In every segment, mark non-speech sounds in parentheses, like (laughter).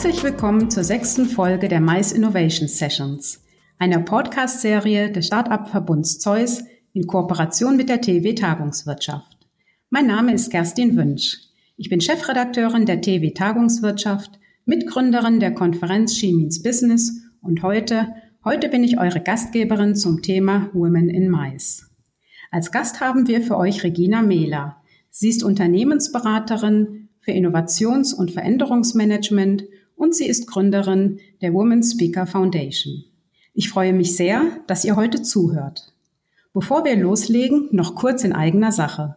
Herzlich willkommen zur sechsten Folge der Mais Innovation Sessions, einer Podcast-Serie des Start-up-Verbunds Zeus in Kooperation mit der TW Tagungswirtschaft. Mein Name ist Kerstin Wünsch. Ich bin Chefredakteurin der TW Tagungswirtschaft, Mitgründerin der Konferenz She Means Business und heute, heute bin ich eure Gastgeberin zum Thema Women in Mais. Als Gast haben wir für euch Regina Mehler. Sie ist Unternehmensberaterin für Innovations- und Veränderungsmanagement und sie ist Gründerin der Women Speaker Foundation. Ich freue mich sehr, dass ihr heute zuhört. Bevor wir loslegen, noch kurz in eigener Sache.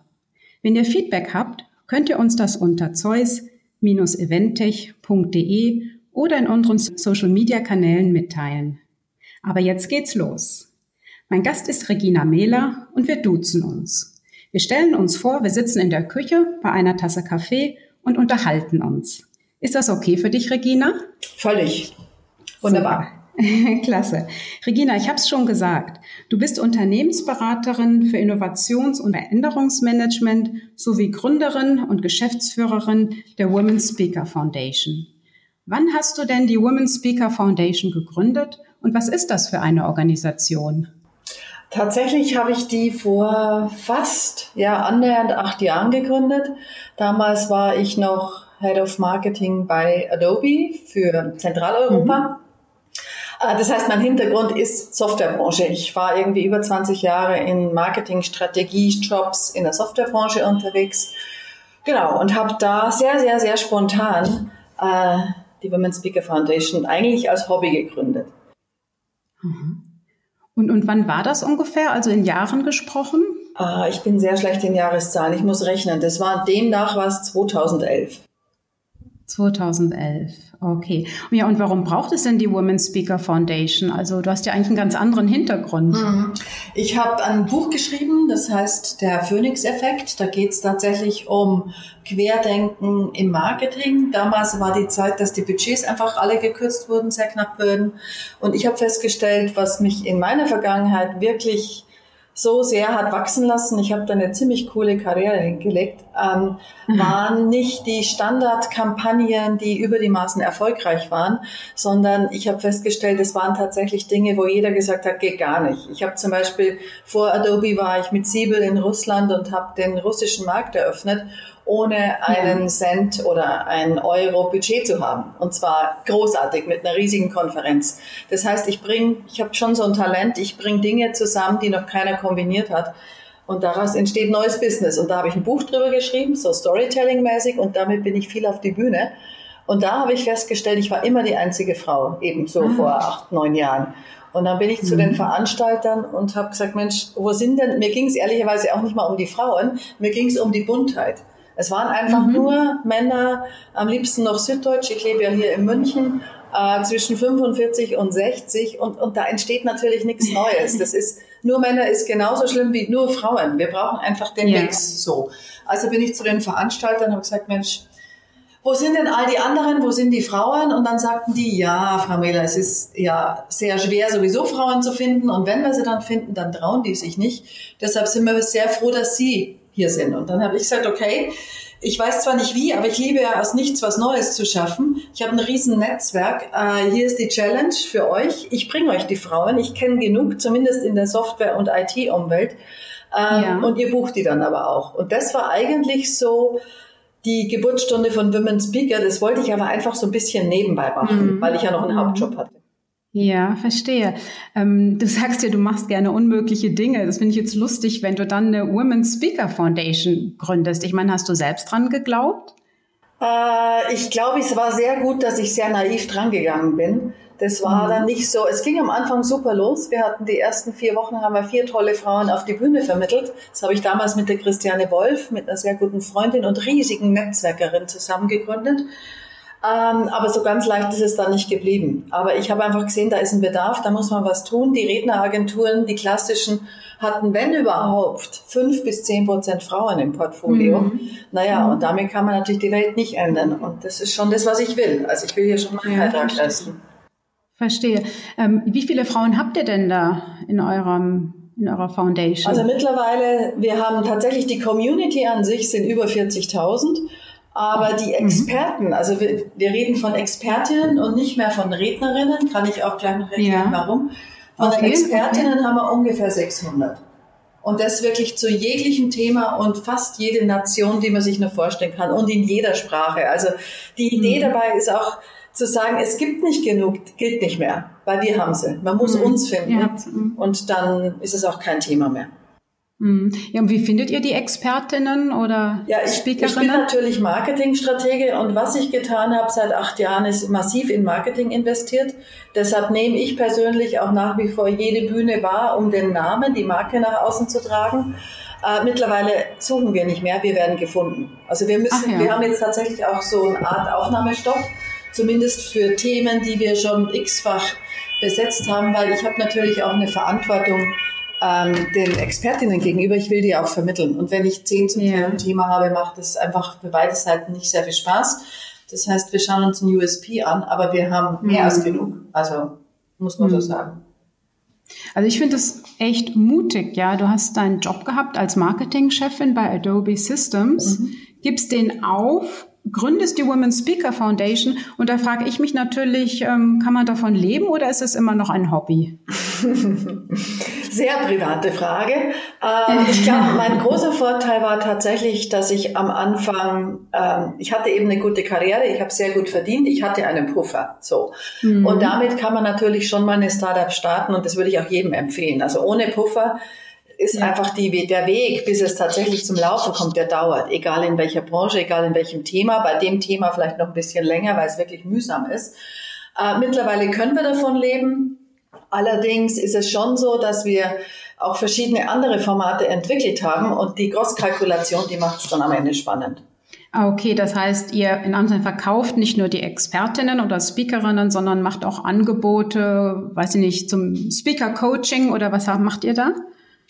Wenn ihr Feedback habt, könnt ihr uns das unter zeus-eventech.de oder in unseren Social-Media-Kanälen mitteilen. Aber jetzt geht's los. Mein Gast ist Regina Mehler und wir duzen uns. Wir stellen uns vor, wir sitzen in der Küche bei einer Tasse Kaffee und unterhalten uns. Ist das okay für dich, Regina? Völlig. Wunderbar. (laughs) Klasse. Regina, ich habe es schon gesagt. Du bist Unternehmensberaterin für Innovations- und Veränderungsmanagement sowie Gründerin und Geschäftsführerin der Women Speaker Foundation. Wann hast du denn die Women Speaker Foundation gegründet und was ist das für eine Organisation? Tatsächlich habe ich die vor fast, ja, annähernd acht Jahren gegründet. Damals war ich noch Head of Marketing bei Adobe für Zentraleuropa. Mhm. Äh, das heißt, mein Hintergrund ist Softwarebranche. Ich war irgendwie über 20 Jahre in Marketing, Strategie, Jobs in der Softwarebranche unterwegs. Genau, und habe da sehr, sehr, sehr spontan äh, die Women Speaker Foundation eigentlich als Hobby gegründet. Mhm. Und, und wann war das ungefähr, also in Jahren gesprochen? Äh, ich bin sehr schlecht in Jahreszahlen, ich muss rechnen. Das war demnach was 2011. 2011, okay. Ja, und warum braucht es denn die Women Speaker Foundation? Also du hast ja eigentlich einen ganz anderen Hintergrund. Mhm. Ich habe ein Buch geschrieben, das heißt Der Phoenix-Effekt. Da geht es tatsächlich um Querdenken im Marketing. Damals war die Zeit, dass die Budgets einfach alle gekürzt wurden, sehr knapp wurden. Und ich habe festgestellt, was mich in meiner Vergangenheit wirklich so sehr hat wachsen lassen, ich habe da eine ziemlich coole Karriere hingelegt, ähm, mhm. waren nicht die Standardkampagnen, die über die Maßen erfolgreich waren, sondern ich habe festgestellt, es waren tatsächlich Dinge, wo jeder gesagt hat, geht gar nicht. Ich habe zum Beispiel vor Adobe war ich mit Siebel in Russland und habe den russischen Markt eröffnet ohne einen Cent oder ein Euro Budget zu haben. Und zwar großartig mit einer riesigen Konferenz. Das heißt, ich bringe, ich habe schon so ein Talent, ich bringe Dinge zusammen, die noch keiner kombiniert hat. Und daraus entsteht neues Business. Und da habe ich ein Buch drüber geschrieben, so Storytelling-mäßig, und damit bin ich viel auf die Bühne. Und da habe ich festgestellt, ich war immer die einzige Frau, eben so ah. vor acht, neun Jahren. Und dann bin ich zu mhm. den Veranstaltern und habe gesagt, Mensch, wo sind denn, mir ging es ehrlicherweise auch nicht mal um die Frauen, mir ging es um die Buntheit. Es waren einfach mhm. nur Männer, am liebsten noch süddeutsch. Ich lebe ja hier in München, äh, zwischen 45 und 60 und, und da entsteht natürlich nichts (laughs) Neues. Das ist, nur Männer ist genauso schlimm wie nur Frauen. Wir brauchen einfach den ja. Mix so. Also bin ich zu den Veranstaltern und habe gesagt, Mensch, wo sind denn all die anderen, wo sind die Frauen? Und dann sagten die, ja, Frau Mehler, es ist ja sehr schwer, sowieso Frauen zu finden. Und wenn wir sie dann finden, dann trauen die sich nicht. Deshalb sind wir sehr froh, dass Sie hier sind. Und dann habe ich gesagt, okay, ich weiß zwar nicht wie, aber ich liebe ja aus nichts was Neues zu schaffen. Ich habe ein riesen Netzwerk. Äh, hier ist die Challenge für euch. Ich bringe euch die Frauen. Ich kenne genug, zumindest in der Software- und IT-Umwelt. Ähm, ja. Und ihr bucht die dann aber auch. Und das war eigentlich so die Geburtsstunde von Women Speaker. Das wollte ich aber einfach so ein bisschen nebenbei machen, mhm. weil ich ja noch einen Hauptjob hatte. Ja, verstehe. Ähm, du sagst ja, du machst gerne unmögliche Dinge. Das finde ich jetzt lustig, wenn du dann eine Women Speaker Foundation gründest. Ich meine, hast du selbst dran geglaubt? Äh, ich glaube, es war sehr gut, dass ich sehr naiv dran gegangen bin. Das war mhm. dann nicht so. Es ging am Anfang super los. Wir hatten die ersten vier Wochen, haben wir vier tolle Frauen auf die Bühne vermittelt. Das habe ich damals mit der Christiane Wolf, mit einer sehr guten Freundin und riesigen Netzwerkerin zusammen gegründet. Ähm, aber so ganz leicht ist es dann nicht geblieben. Aber ich habe einfach gesehen, da ist ein Bedarf, da muss man was tun. Die Redneragenturen, die klassischen, hatten, wenn überhaupt, fünf bis zehn Prozent Frauen im Portfolio. Mhm. Naja, mhm. und damit kann man natürlich die Welt nicht ändern. Und das ist schon das, was ich will. Also ich will hier schon meinen ja, Beitrag leisten. Verstehe. Ähm, wie viele Frauen habt ihr denn da in eurem in eurer Foundation? Also mittlerweile, wir haben tatsächlich die Community an sich sind über 40.000 Aber die mhm. Experten, also wir, wir, reden von Expertinnen und nicht mehr von Rednerinnen, kann ich auch gleich noch erklären, ja. warum. Von okay, den Expertinnen okay. haben wir ungefähr 600. Und das wirklich zu jeglichem Thema und fast jede Nation, die man sich nur vorstellen kann und in jeder Sprache. Also die Idee mhm. dabei ist auch zu sagen, es gibt nicht genug, gilt nicht mehr, weil wir haben sie. Man muss mhm. uns finden ja. und dann ist es auch kein Thema mehr. Mhm. Ja, und wie findet ihr die Expertinnen oder ja, ich, Speakerinnen? Ich bin natürlich Marketingstratege und was ich getan habe seit acht Jahren ist massiv in Marketing investiert. Deshalb nehme ich persönlich auch nach wie vor jede Bühne wahr, um den Namen, die Marke nach außen zu tragen. Äh, mittlerweile suchen wir nicht mehr, wir werden gefunden. Also wir müssen, ja. wir haben jetzt tatsächlich auch so eine Art Aufnahmestopp, zumindest für Themen, die wir schon x-fach besetzt haben, weil ich habe natürlich auch eine Verantwortung ähm, den Expertinnen gegenüber, ich will die auch vermitteln. Und wenn ich zehn zum ja. Thema habe, macht das einfach für beide Seiten nicht sehr viel Spaß. Das heißt, wir schauen uns ein USP an, aber wir haben mehr mhm. als genug. Also muss man mhm. so sagen. Also ich finde das echt mutig, ja. Du hast deinen Job gehabt als Marketingchefin bei Adobe Systems, mhm. gibst den auf gründest die Women Speaker Foundation und da frage ich mich natürlich, ähm, kann man davon leben oder ist es immer noch ein Hobby? (laughs) Sehr private Frage. Ähm, ich glaube, mein großer Vorteil war tatsächlich, dass ich am Anfang, ähm, ich hatte eben eine gute Karriere, ich habe sehr gut verdient, ich hatte einen Puffer. So. Mhm. Und damit kann man natürlich schon mal eine Startup starten und das würde ich auch jedem empfehlen. Also ohne Puffer ist ja. einfach die, der Weg, bis es tatsächlich zum Laufen kommt, der dauert. Egal in welcher Branche, egal in welchem Thema. Bei dem Thema vielleicht noch ein bisschen länger, weil es wirklich mühsam ist. Äh, mittlerweile können wir davon leben. Allerdings ist es schon so, dass wir auch verschiedene andere Formate entwickelt haben und die Großkalkulation, die macht es dann am Ende spannend. Ah, okay, das heißt, ihr in Amsterdam verkauft nicht nur die Expertinnen oder Speakerinnen, sondern macht auch Angebote, weiß ich nicht, zum Speaker-Coaching oder was macht ihr da?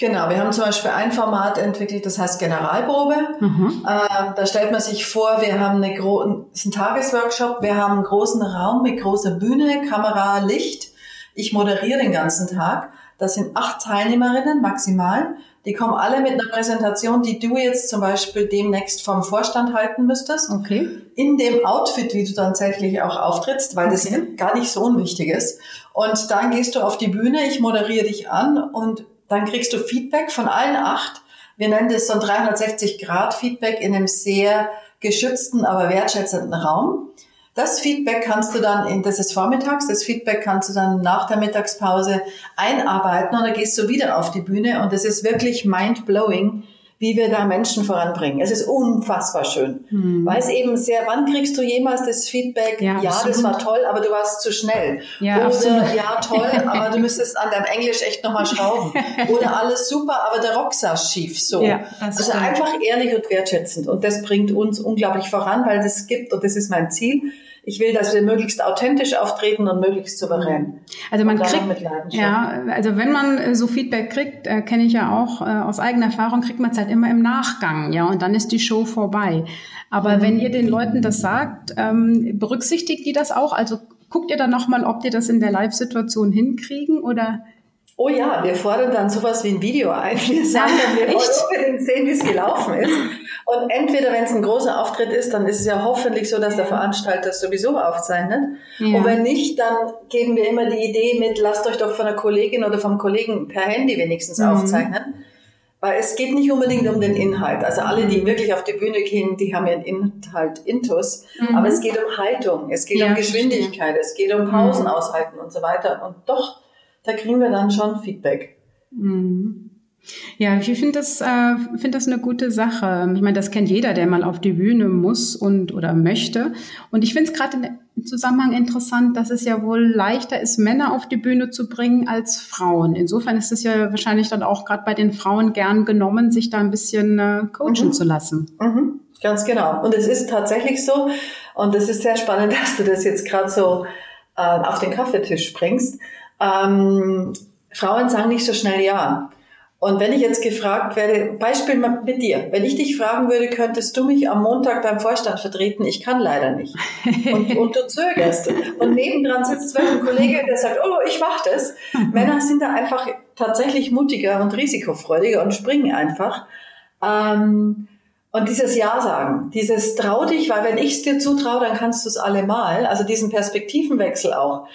Genau, wir haben zum Beispiel ein Format entwickelt, das heißt Generalprobe. Mhm. Äh, da stellt man sich vor, wir haben eine gro ist ein Tagesworkshop, wir haben einen großen Raum mit großer Bühne, Kamera, Licht. Ich moderiere den ganzen Tag. Das sind acht Teilnehmerinnen maximal. Die kommen alle mit einer Präsentation, die du jetzt zum Beispiel demnächst vom Vorstand halten müsstest. Okay. In dem Outfit, wie du dann tatsächlich auch auftrittst, weil okay. das gar nicht so unwichtig ist. Und dann gehst du auf die Bühne, ich moderiere dich an und dann kriegst du Feedback von allen acht. Wir nennen das so ein 360-Grad-Feedback in einem sehr geschützten, aber wertschätzenden Raum. Das Feedback kannst du dann, in, das ist vormittags, das Feedback kannst du dann nach der Mittagspause einarbeiten und dann gehst du wieder auf die Bühne und das ist wirklich mind-blowing, wie wir da Menschen voranbringen. Es ist unfassbar schön. Hm. Weil es eben sehr, wann kriegst du jemals das Feedback, ja, ja das war toll, aber du warst zu schnell. Ja, Oder absolut. ja, toll, (laughs) aber du müsstest an deinem Englisch echt nochmal schrauben. (laughs) Oder alles super, aber der Rock saß schief. So. Ja, also stimmt. einfach ehrlich und wertschätzend. Und das bringt uns unglaublich voran, weil das gibt, und das ist mein Ziel, ich will, dass wir möglichst authentisch auftreten und möglichst souverän. Also man kriegt, ja, also wenn man äh, so Feedback kriegt, äh, kenne ich ja auch äh, aus eigener Erfahrung, kriegt man es halt immer im Nachgang, ja, und dann ist die Show vorbei. Aber mhm. wenn ihr den Leuten das sagt, ähm, berücksichtigt die das auch? Also guckt ihr dann nochmal, ob die das in der Live-Situation hinkriegen oder Oh ja, wir fordern dann sowas wie ein Video ein. Wir sagen dann, wir (laughs) wollen sehen, wie es gelaufen ist. Und entweder, wenn es ein großer Auftritt ist, dann ist es ja hoffentlich so, dass der Veranstalter es sowieso aufzeichnet. Ja. Und wenn nicht, dann geben wir immer die Idee mit, lasst euch doch von der Kollegin oder vom Kollegen per Handy wenigstens mhm. aufzeichnen. Weil es geht nicht unbedingt um den Inhalt. Also alle, die wirklich auf die Bühne gehen, die haben ihren Inhalt intus. Mhm. Aber es geht um Haltung, es geht ja, um Geschwindigkeit, es geht um Pausen mhm. aushalten und so weiter. Und doch da kriegen wir dann schon Feedback. Mhm. Ja, ich finde das, äh, finde das eine gute Sache. Ich meine, das kennt jeder, der mal auf die Bühne muss und oder möchte. Und ich finde es gerade im Zusammenhang interessant, dass es ja wohl leichter ist, Männer auf die Bühne zu bringen als Frauen. Insofern ist es ja wahrscheinlich dann auch gerade bei den Frauen gern genommen, sich da ein bisschen äh, coachen mhm. zu lassen. Mhm. Ganz genau. Und es ist tatsächlich so. Und es ist sehr spannend, (laughs) dass du das jetzt gerade so äh, auf den Kaffeetisch bringst ähm, Frauen sagen nicht so schnell ja. Und wenn ich jetzt gefragt werde, Beispiel mit dir, wenn ich dich fragen würde, könntest du mich am Montag beim Vorstand vertreten? Ich kann leider nicht. Und, (laughs) und du zögerst. Und nebendran sitzt ein Kollege, der sagt, oh, ich mach das. (laughs) Männer sind da einfach tatsächlich mutiger und risikofreudiger und springen einfach. Ähm, Und dieses Ja sagen, dieses trau dich, weil wenn ich es dir zutraue, dann kannst du es allemal. Also diesen Perspektivenwechsel auch.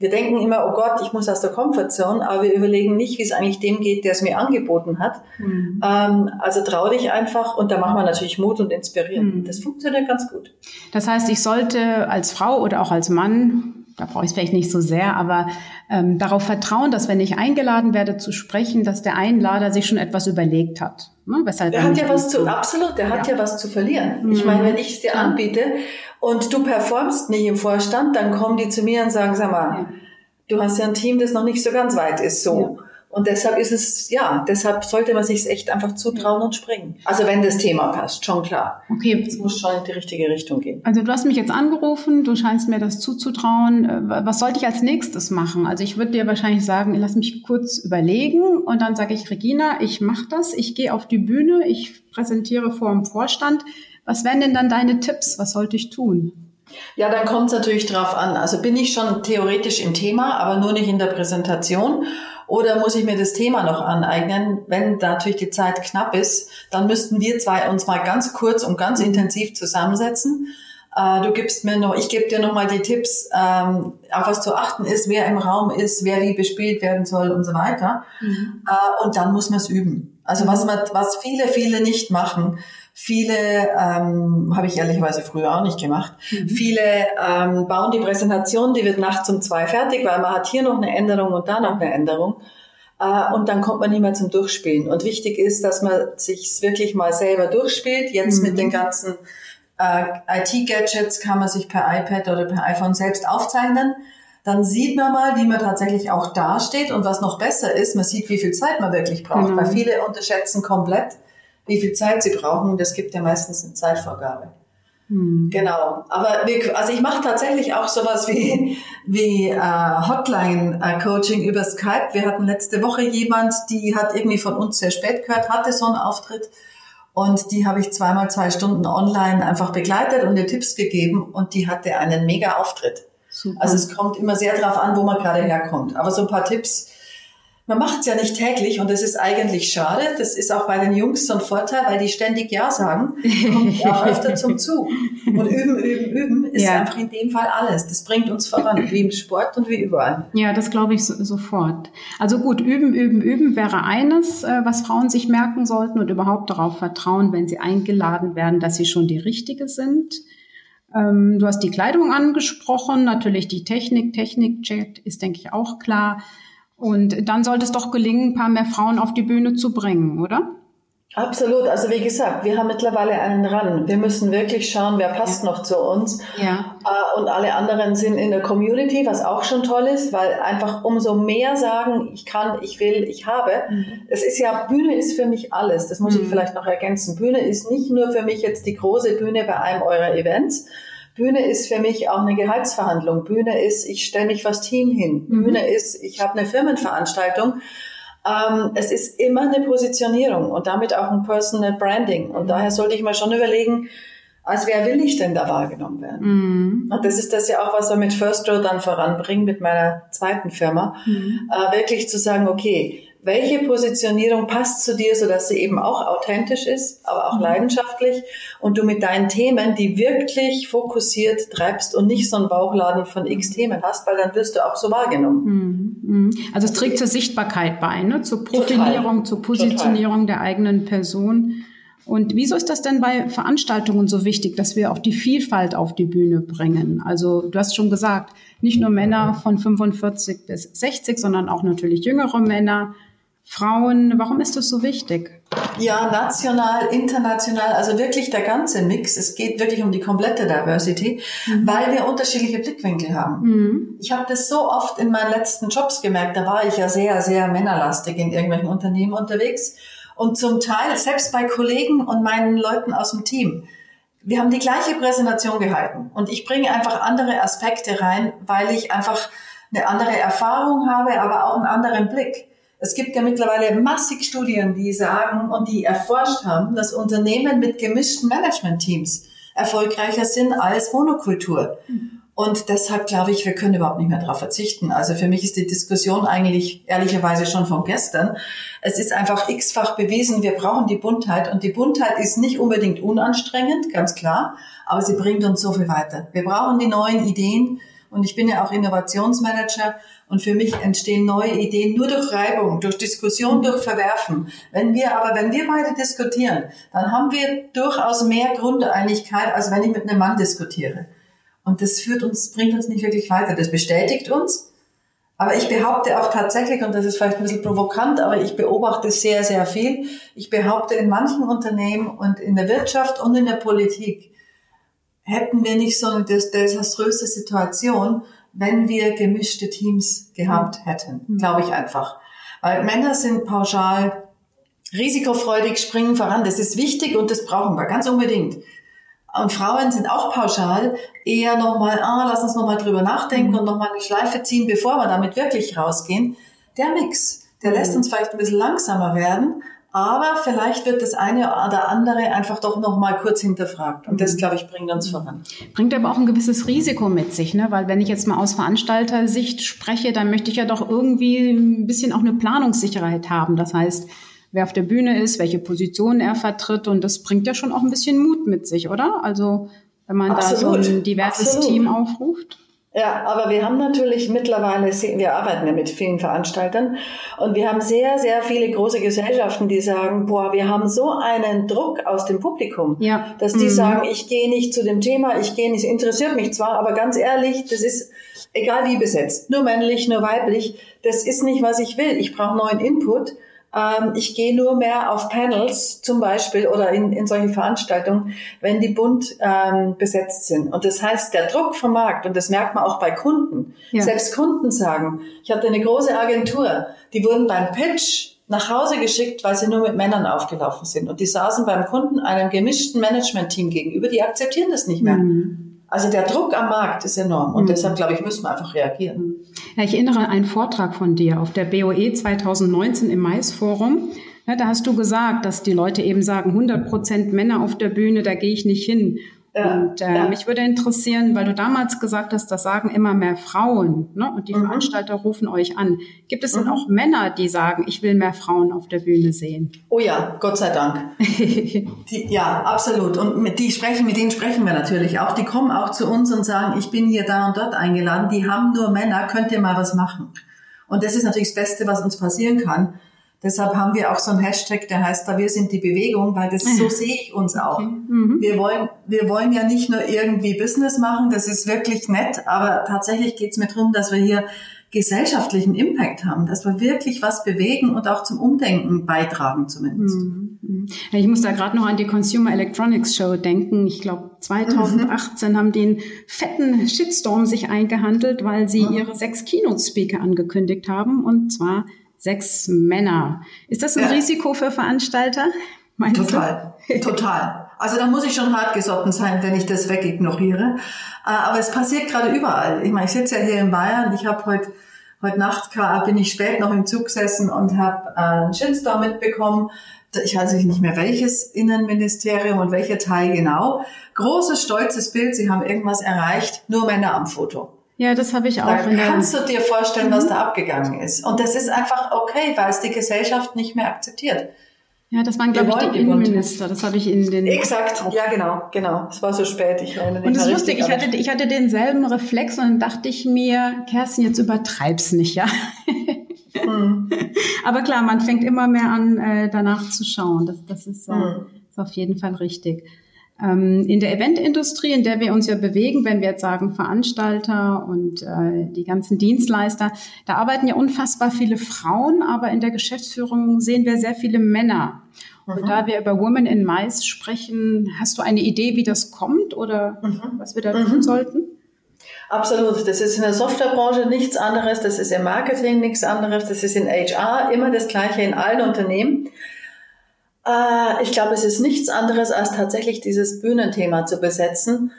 Wir denken immer, oh Gott, ich muss aus der Komfortzone, aber wir überlegen nicht, wie es eigentlich dem geht, der es mir angeboten hat. Mhm. Ähm, also trau dich einfach und da machen wir natürlich Mut und inspirieren. Mhm. Das funktioniert ganz gut. Das heißt, ich sollte als Frau oder auch als Mann da brauche ich es vielleicht nicht so sehr, aber ähm, darauf vertrauen, dass wenn ich eingeladen werde zu sprechen, dass der Einlader sich schon etwas überlegt hat. Ne? Weshalb der hat ja was zu, absolut, der ja. hat ja was zu verlieren. Mhm. Ich meine, wenn ich es dir anbiete und du performst nicht im Vorstand, dann kommen die zu mir und sagen, sag mal, ja. du hast ja ein Team, das noch nicht so ganz weit ist, so. Und deshalb ist es, ja, deshalb sollte man sich echt einfach zutrauen und springen. Also wenn das Thema passt, schon klar. Okay. Es muss schon in die richtige Richtung gehen. Also du hast mich jetzt angerufen, du scheinst mir das zuzutrauen. Äh, was sollte ich als nächstes machen? Also ich würde dir wahrscheinlich sagen, lass mich kurz überlegen und dann sage ich, Regina, ich mache das, ich gehe auf die Bühne, ich präsentiere vor dem Vorstand. Was wären denn dann deine Tipps? Was sollte ich tun? Ja, dann kommt es natürlich drauf an. Also bin ich schon theoretisch im Thema, aber nur nicht in der Präsentation. Oder muss ich mir das Thema noch aneignen? Wenn natürlich die Zeit knapp ist, dann müssten wir zwei uns mal ganz kurz und ganz intensiv zusammensetzen. Äh, du gibst mir noch, ich gebe dir noch mal die Tipps, ähm, auf was zu achten ist, wer im Raum ist, wer wie bespielt werden soll und so weiter. Mhm. Äh, und dann muss man es üben. Also was man, was viele, viele nicht machen, Viele ähm, habe ich ehrlicherweise früher auch nicht gemacht. Mhm. Viele ähm, bauen die Präsentation, die wird nachts um zwei fertig, weil man hat hier noch eine Änderung und da noch eine Änderung. Äh, und dann kommt man nicht mehr zum Durchspielen. Und wichtig ist, dass man sich wirklich mal selber durchspielt. Jetzt mhm. mit den ganzen äh, IT-Gadgets kann man sich per iPad oder per iPhone selbst aufzeichnen. Dann sieht man mal, wie man tatsächlich auch dasteht. Und was noch besser ist, man sieht, wie viel Zeit man wirklich braucht. Mhm. Weil viele unterschätzen komplett, wie viel Zeit sie brauchen. Das gibt ja meistens eine Zeitvorgabe. Hm. Genau. Aber wir, also ich mache tatsächlich auch sowas wie, wie äh, Hotline-Coaching über Skype. Wir hatten letzte Woche jemand, die hat irgendwie von uns sehr spät gehört, hatte so einen Auftritt. Und die habe ich zweimal zwei Stunden online einfach begleitet und ihr Tipps gegeben und die hatte einen mega Auftritt. Super. Also es kommt immer sehr darauf an, wo man gerade herkommt. Aber so ein paar Tipps, man macht es ja nicht täglich und das ist eigentlich schade. Das ist auch bei den Jungs so ein Vorteil, weil die ständig Ja sagen, kommt (laughs) ja öfter zum Zug. Und üben, üben, üben ist ja. einfach in dem Fall alles. Das bringt uns voran, wie im Sport und wie überall. Ja, das glaube ich so, sofort. Also gut, üben, üben, üben wäre eines, äh, was Frauen sich merken sollten und überhaupt darauf vertrauen, wenn sie eingeladen werden, dass sie schon die Richtige sind. Ähm, du hast die Kleidung angesprochen, natürlich die Technik. Technik-Chat ist, denke ich, auch klar. Und dann sollte es doch gelingen, ein paar mehr Frauen auf die Bühne zu bringen, oder? Absolut. Also wie gesagt, wir haben mittlerweile einen ran. Wir müssen wirklich schauen, wer passt ja. noch zu uns. Ja. Äh, und alle anderen sind in der Community, was auch schon toll ist, weil einfach umso mehr sagen, ich kann, ich will, ich habe. Mhm. Es ist ja, Bühne ist für mich alles. Das muss mhm. ich vielleicht noch ergänzen. Bühne ist nicht nur für mich jetzt die große Bühne bei einem eurer Events, Bühne ist für mich auch eine Gehaltsverhandlung. Bühne ist, ich stelle mich was Team hin. Mhm. Bühne ist, ich habe eine Firmenveranstaltung. Ähm, es ist immer eine Positionierung und damit auch ein Personal Branding. Und daher sollte ich mal schon überlegen, als wer will ich denn da wahrgenommen werden? Mhm. Und das ist das ja auch, was wir mit First Row dann voranbringen, mit meiner zweiten Firma. Mhm. Äh, wirklich zu sagen, okay, welche Positionierung passt zu dir, sodass sie eben auch authentisch ist, aber auch mhm. leidenschaftlich und du mit deinen Themen, die wirklich fokussiert treibst und nicht so einen Bauchladen von x Themen hast, weil dann wirst du auch so wahrgenommen. Mhm. Mhm. Also es trägt zur Sichtbarkeit bei, ne? zur Profilierung, Total. zur Positionierung Total. der eigenen Person. Und wieso ist das denn bei Veranstaltungen so wichtig, dass wir auch die Vielfalt auf die Bühne bringen? Also du hast schon gesagt, nicht nur Männer von 45 bis 60, sondern auch natürlich jüngere Männer, Frauen. Warum ist das so wichtig? Ja, national, international, also wirklich der ganze Mix. Es geht wirklich um die komplette Diversity, mhm. weil wir unterschiedliche Blickwinkel haben. Mhm. Ich habe das so oft in meinen letzten Jobs gemerkt. Da war ich ja sehr, sehr männerlastig in irgendwelchen Unternehmen unterwegs. Und zum Teil, selbst bei Kollegen und meinen Leuten aus dem Team, wir haben die gleiche Präsentation gehalten. Und ich bringe einfach andere Aspekte rein, weil ich einfach eine andere Erfahrung habe, aber auch einen anderen Blick. Es gibt ja mittlerweile massig Studien, die sagen und die erforscht haben, dass Unternehmen mit gemischten Managementteams erfolgreicher sind als Monokultur. Und deshalb glaube ich, wir können überhaupt nicht mehr darauf verzichten. Also für mich ist die Diskussion eigentlich ehrlicherweise schon von gestern. Es ist einfach x-fach bewiesen, wir brauchen die Buntheit. Und die Buntheit ist nicht unbedingt unanstrengend, ganz klar, aber sie bringt uns so viel weiter. Wir brauchen die neuen Ideen. Und ich bin ja auch Innovationsmanager. Und für mich entstehen neue Ideen nur durch Reibung, durch Diskussion, durch Verwerfen. Wenn wir aber, wenn wir beide diskutieren, dann haben wir durchaus mehr Grundeinigkeit, als wenn ich mit einem Mann diskutiere. Und das führt uns, bringt uns nicht wirklich weiter. Das bestätigt uns. Aber ich behaupte auch tatsächlich, und das ist vielleicht ein bisschen provokant, aber ich beobachte sehr, sehr viel. Ich behaupte, in manchen Unternehmen und in der Wirtschaft und in der Politik hätten wir nicht so eine desaströse Situation, wenn wir gemischte Teams gehabt hätten. Mhm. Glaube ich einfach. Weil Männer sind pauschal risikofreudig, springen voran. Das ist wichtig und das brauchen wir ganz unbedingt. Und Frauen sind auch pauschal eher nochmal, ah, lass uns nochmal drüber nachdenken und nochmal eine Schleife ziehen, bevor wir damit wirklich rausgehen. Der Mix, der lässt uns vielleicht ein bisschen langsamer werden, aber vielleicht wird das eine oder andere einfach doch nochmal kurz hinterfragt. Und das, glaube ich, bringt uns voran. Bringt aber auch ein gewisses Risiko mit sich, ne? Weil wenn ich jetzt mal aus Veranstaltersicht spreche, dann möchte ich ja doch irgendwie ein bisschen auch eine Planungssicherheit haben. Das heißt, wer auf der Bühne ist, welche Position er vertritt. Und das bringt ja schon auch ein bisschen Mut mit sich, oder? Also wenn man Absolut. da so ein diverses Absolut. Team aufruft. Ja, aber wir haben natürlich mittlerweile, wir arbeiten ja mit vielen Veranstaltern und wir haben sehr, sehr viele große Gesellschaften, die sagen, boah, wir haben so einen Druck aus dem Publikum, ja. dass die mhm. sagen, ich gehe nicht zu dem Thema, ich gehe nicht, interessiert mich zwar, aber ganz ehrlich, das ist egal wie besetzt, nur männlich, nur weiblich, das ist nicht, was ich will. Ich brauche neuen Input ich gehe nur mehr auf Panels zum Beispiel oder in, in solche Veranstaltungen, wenn die bunt ähm, besetzt sind. Und das heißt, der Druck vom Markt, und das merkt man auch bei Kunden, ja. selbst Kunden sagen, ich hatte eine große Agentur, die wurden beim Pitch nach Hause geschickt, weil sie nur mit Männern aufgelaufen sind. Und die saßen beim Kunden einem gemischten Management-Team gegenüber, die akzeptieren das nicht mehr. Mhm. Also der Druck am Markt ist enorm und mhm. deshalb, glaube ich, müssen wir einfach reagieren. Ja, ich erinnere an einen Vortrag von dir auf der BOE 2019 im Mais-Forum. Ja, da hast du gesagt, dass die Leute eben sagen, 100 Prozent Männer auf der Bühne, da gehe ich nicht hin. Ja, und äh, ja. mich würde interessieren, weil du damals gesagt hast, das sagen immer mehr Frauen ne? und die mhm. Veranstalter rufen euch an. Gibt es mhm. denn auch Männer, die sagen, ich will mehr Frauen auf der Bühne sehen? Oh ja, Gott sei Dank. (laughs) die, ja, absolut. Und mit, die sprechen, mit denen sprechen wir natürlich auch. Die kommen auch zu uns und sagen, ich bin hier da und dort eingeladen. Die haben nur Männer, könnt ihr mal was machen? Und das ist natürlich das Beste, was uns passieren kann Deshalb haben wir auch so einen Hashtag, der heißt da, wir sind die Bewegung, weil das, so sehe ich uns auch. Okay. Mhm. Wir wollen, wir wollen ja nicht nur irgendwie Business machen, das ist wirklich nett, aber tatsächlich geht es mir darum, dass wir hier gesellschaftlichen Impact haben, dass wir wirklich was bewegen und auch zum Umdenken beitragen zumindest. Mhm. mhm. Ich muss da gerade noch an die Consumer Electronics Show denken. Ich glaube, 2018 mhm. haben den fetten Shitstorm sich eingehandelt, weil sie ihre sechs Keynote-Speaker angekündigt haben und zwar sechs Männer. Ist das ein ja. Risiko für Veranstalter? Total, total. Also da muss ich schon hart gesotten sein, wenn ich das wegignoriere. Äh, aber es passiert gerade überall. Ich meine, ich sitze ja hier in Bayern. Ich habe heute heute Nacht bin ich spät noch im Zug gesessen und habe einen Shitstorm mitbekommen. Ich weiß nicht mehr welches Innenministerium und welcher Teil genau. Großes, stolzes Bild. Sie haben irgendwas erreicht. Nur Männer am Foto. Ja, das habe ich auch. Da kannst du dir vorstellen, mhm. was da abgegangen ist. Und das ist einfach okay, weil es die Gesellschaft nicht mehr akzeptiert. Ja, das waren, glaube ich, die Innenminister. Das habe ich in den... Exakt, ja genau, genau. Es war so spät, ich erinnere mich Und es ist lustig, ich hatte, ich hatte denselben Reflex und dann dachte ich mir, Kerstin, jetzt übertreib's nicht, ja? Hm. (laughs) Aber klar, man fängt immer mehr an, äh, danach zu schauen. Das, das ist, äh, hm. ist auf jeden Fall richtig. Ähm, in der Eventindustrie, in der wir uns ja bewegen, wenn wir jetzt sagen Veranstalter und äh, die ganzen Dienstleister, da arbeiten ja unfassbar viele Frauen, aber in der Geschäftsführung sehen wir sehr viele Männer. Mhm. Und da wir über Women in Mais sprechen, hast du eine Idee, wie das kommt oder mhm. was wir da tun mhm. sollten? Absolut. Das ist in der Softwarebranche nichts anderes, das ist im Marketing nichts anderes, das ist in HR immer das Gleiche in allen Unternehmen. Äh, ich glaube, es ist nichts anderes, als tatsächlich dieses Bühnenthema zu besetzen.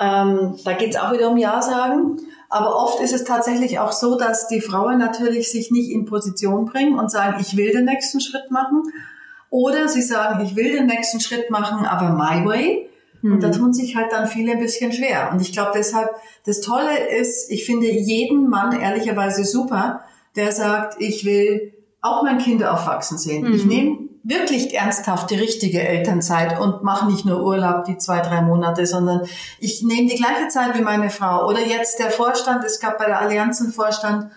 Ähm, da geht es auch wieder um Ja sagen. Aber oft ist es tatsächlich auch so, dass die Frauen natürlich sich nicht in Position bringen und sagen, ich will den nächsten Schritt machen. Oder sie sagen, ich will den nächsten Schritt machen, aber my way. Mhm. Und da tun sich halt dann viele ein bisschen schwer. Und ich glaube deshalb, das Tolle ist, ich finde jeden Mann ehrlicherweise super, der sagt, ich will auch mein Kind aufwachsen sehen. Mhm. Ich nehme wirklich ernsthaft die richtige Elternzeit und mache nicht nur Urlaub die zwei, drei Monate, sondern ich nehme die gleiche Zeit wie meine Frau. Oder jetzt der Vorstand, es gab bei der Allianzen Vorstand,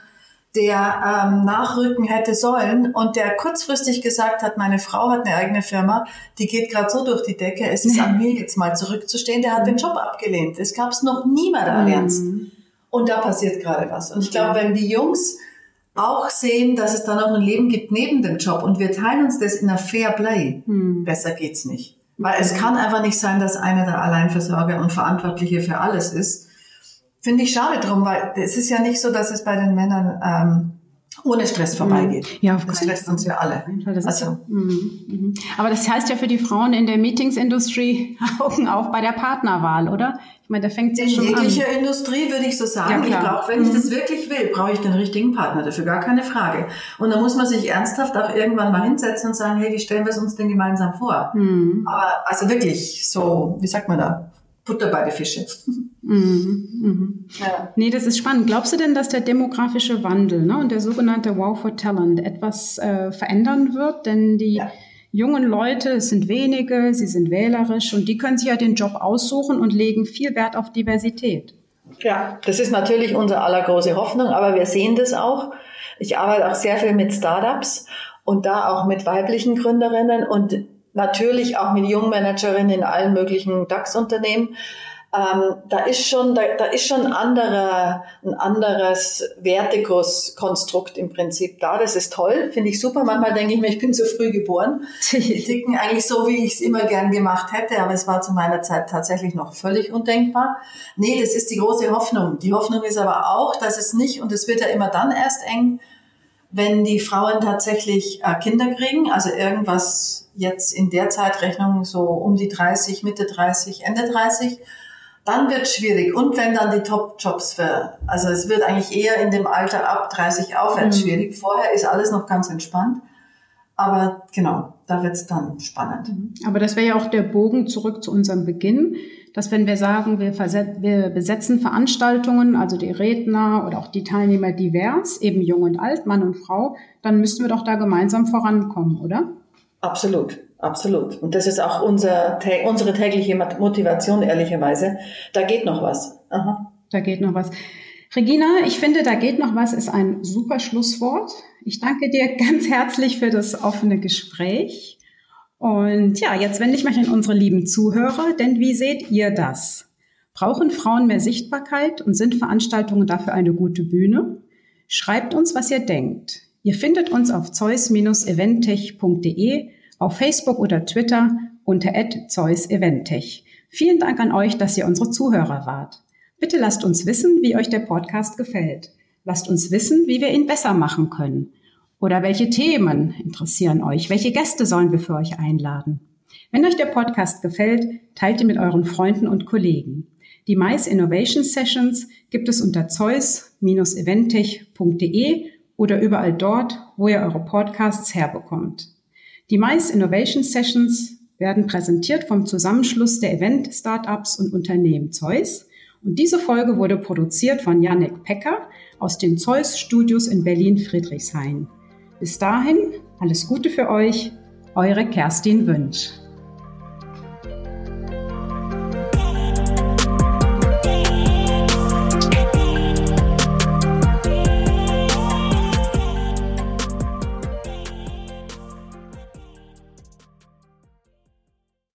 der ähm, nachrücken hätte sollen und der kurzfristig gesagt hat, meine Frau hat eine eigene Firma, die geht gerade so durch die Decke, es ist an (laughs) mir jetzt mal zurückzustehen, der hat den Job abgelehnt. Das gab es noch nie bei der Allianz. Mhm. Und da passiert gerade was. Und ich glaube, wenn die Jungs auch sehen, dass es da noch ein Leben gibt neben dem Job und wir teilen uns das in einer Fair Play, hm. besser geht's nicht. Weil es kann einfach nicht sein, dass einer der Alleinversorger und Verantwortliche für alles ist. Finde ich schade drum, weil es ist ja nicht so, dass es bei den Männern ähm, ohne Stress vorbeigeht. Mhm. Ja, auf das stresst uns ja alle. Das also, so. Mhm, mhm. Aber das heißt ja für die Frauen in der Meetingsindustrie (laughs) Augen auf bei der Partnerwahl, oder? Ich meine, da fängt es schon an. In jeglicher Industrie würde ich so sagen. Ja, ich brauche, wenn ich das wirklich will, brauche ich den richtigen Partner dafür, gar keine Frage. Und da muss man sich ernsthaft auch irgendwann mal hinsetzen und sagen, hey, wie stellen wir es uns denn gemeinsam vor? Mhm. Aber also wirklich so, wie sagt man da? Butter bei den Fische. Mhm, mhm. Ja. Nee, das ist spannend. Glaubst du denn, dass der demografische Wandel ne, und der sogenannte Wow for Talent etwas äh, verändern wird? Denn die ja. jungen Leute, es sind wenige, sie sind wählerisch und die können sich ja den Job aussuchen und legen viel Wert auf Diversität. Ja, das ist natürlich unsere allergroße Hoffnung, aber wir sehen das auch. Ich arbeite auch sehr viel mit Startups und da auch mit weiblichen Gründerinnen und natürlich auch mit Jungmanagerinnen in allen möglichen DAX-Unternehmen. Ähm, da ist schon, da, da ist schon ein, anderer, ein anderes Wertekonstrukt im Prinzip da. Das ist toll, finde ich super. Manchmal denke ich mir, ich bin zu früh geboren. Die (laughs) ticken eigentlich so, wie ich es immer gern gemacht hätte, aber es war zu meiner Zeit tatsächlich noch völlig undenkbar. Nee, das ist die große Hoffnung. Die Hoffnung ist aber auch, dass es nicht, und es wird ja immer dann erst eng, wenn die Frauen tatsächlich äh, Kinder kriegen, also irgendwas jetzt in der Zeitrechnung so um die 30, Mitte 30, Ende 30, dann wird schwierig. Und wenn dann die Top-Jobs für, also es wird eigentlich eher in dem Alter ab 30 aufwärts mhm. schwierig. Vorher ist alles noch ganz entspannt. Aber genau, da wird es dann spannend. Mhm. Aber das wäre ja auch der Bogen zurück zu unserem Beginn, dass wenn wir sagen, wir, wir besetzen Veranstaltungen, also die Redner oder auch die Teilnehmer divers, eben jung und alt, Mann und Frau, dann müssten wir doch da gemeinsam vorankommen, oder? Absolut. Absolut. Und das ist auch unser, unsere tägliche Motivation, ehrlicherweise. Da geht noch was. Aha. Da geht noch was. Regina, ich finde, da geht noch was, ist ein super Schlusswort. Ich danke dir (laughs) ganz herzlich für das offene Gespräch. Und ja, jetzt wende ich mich an unsere lieben Zuhörer, denn wie seht ihr das? Brauchen Frauen mehr Sichtbarkeit und sind Veranstaltungen dafür eine gute Bühne? Schreibt uns, was ihr denkt. Ihr findet uns auf zeus-eventtech.de auf Facebook oder Twitter unter @zeus_eventtech. Vielen Dank an euch, dass ihr unsere Zuhörer wart. Bitte lasst uns wissen, wie euch der Podcast gefällt. Lasst uns wissen, wie wir ihn besser machen können. Oder welche Themen interessieren euch? Welche Gäste sollen wir für euch einladen? Wenn euch der Podcast gefällt, teilt ihn mit euren Freunden und Kollegen. Die Mais Innovation Sessions gibt es unter zeus-eventtech.de oder überall dort, wo ihr eure Podcasts herbekommt. Die Mais Innovation Sessions werden präsentiert vom Zusammenschluss der Event-Startups und Unternehmen Zeus. Und diese Folge wurde produziert von Yannick Pecker aus den Zeus Studios in Berlin-Friedrichshain. Bis dahin, alles Gute für euch, eure Kerstin Wünsch.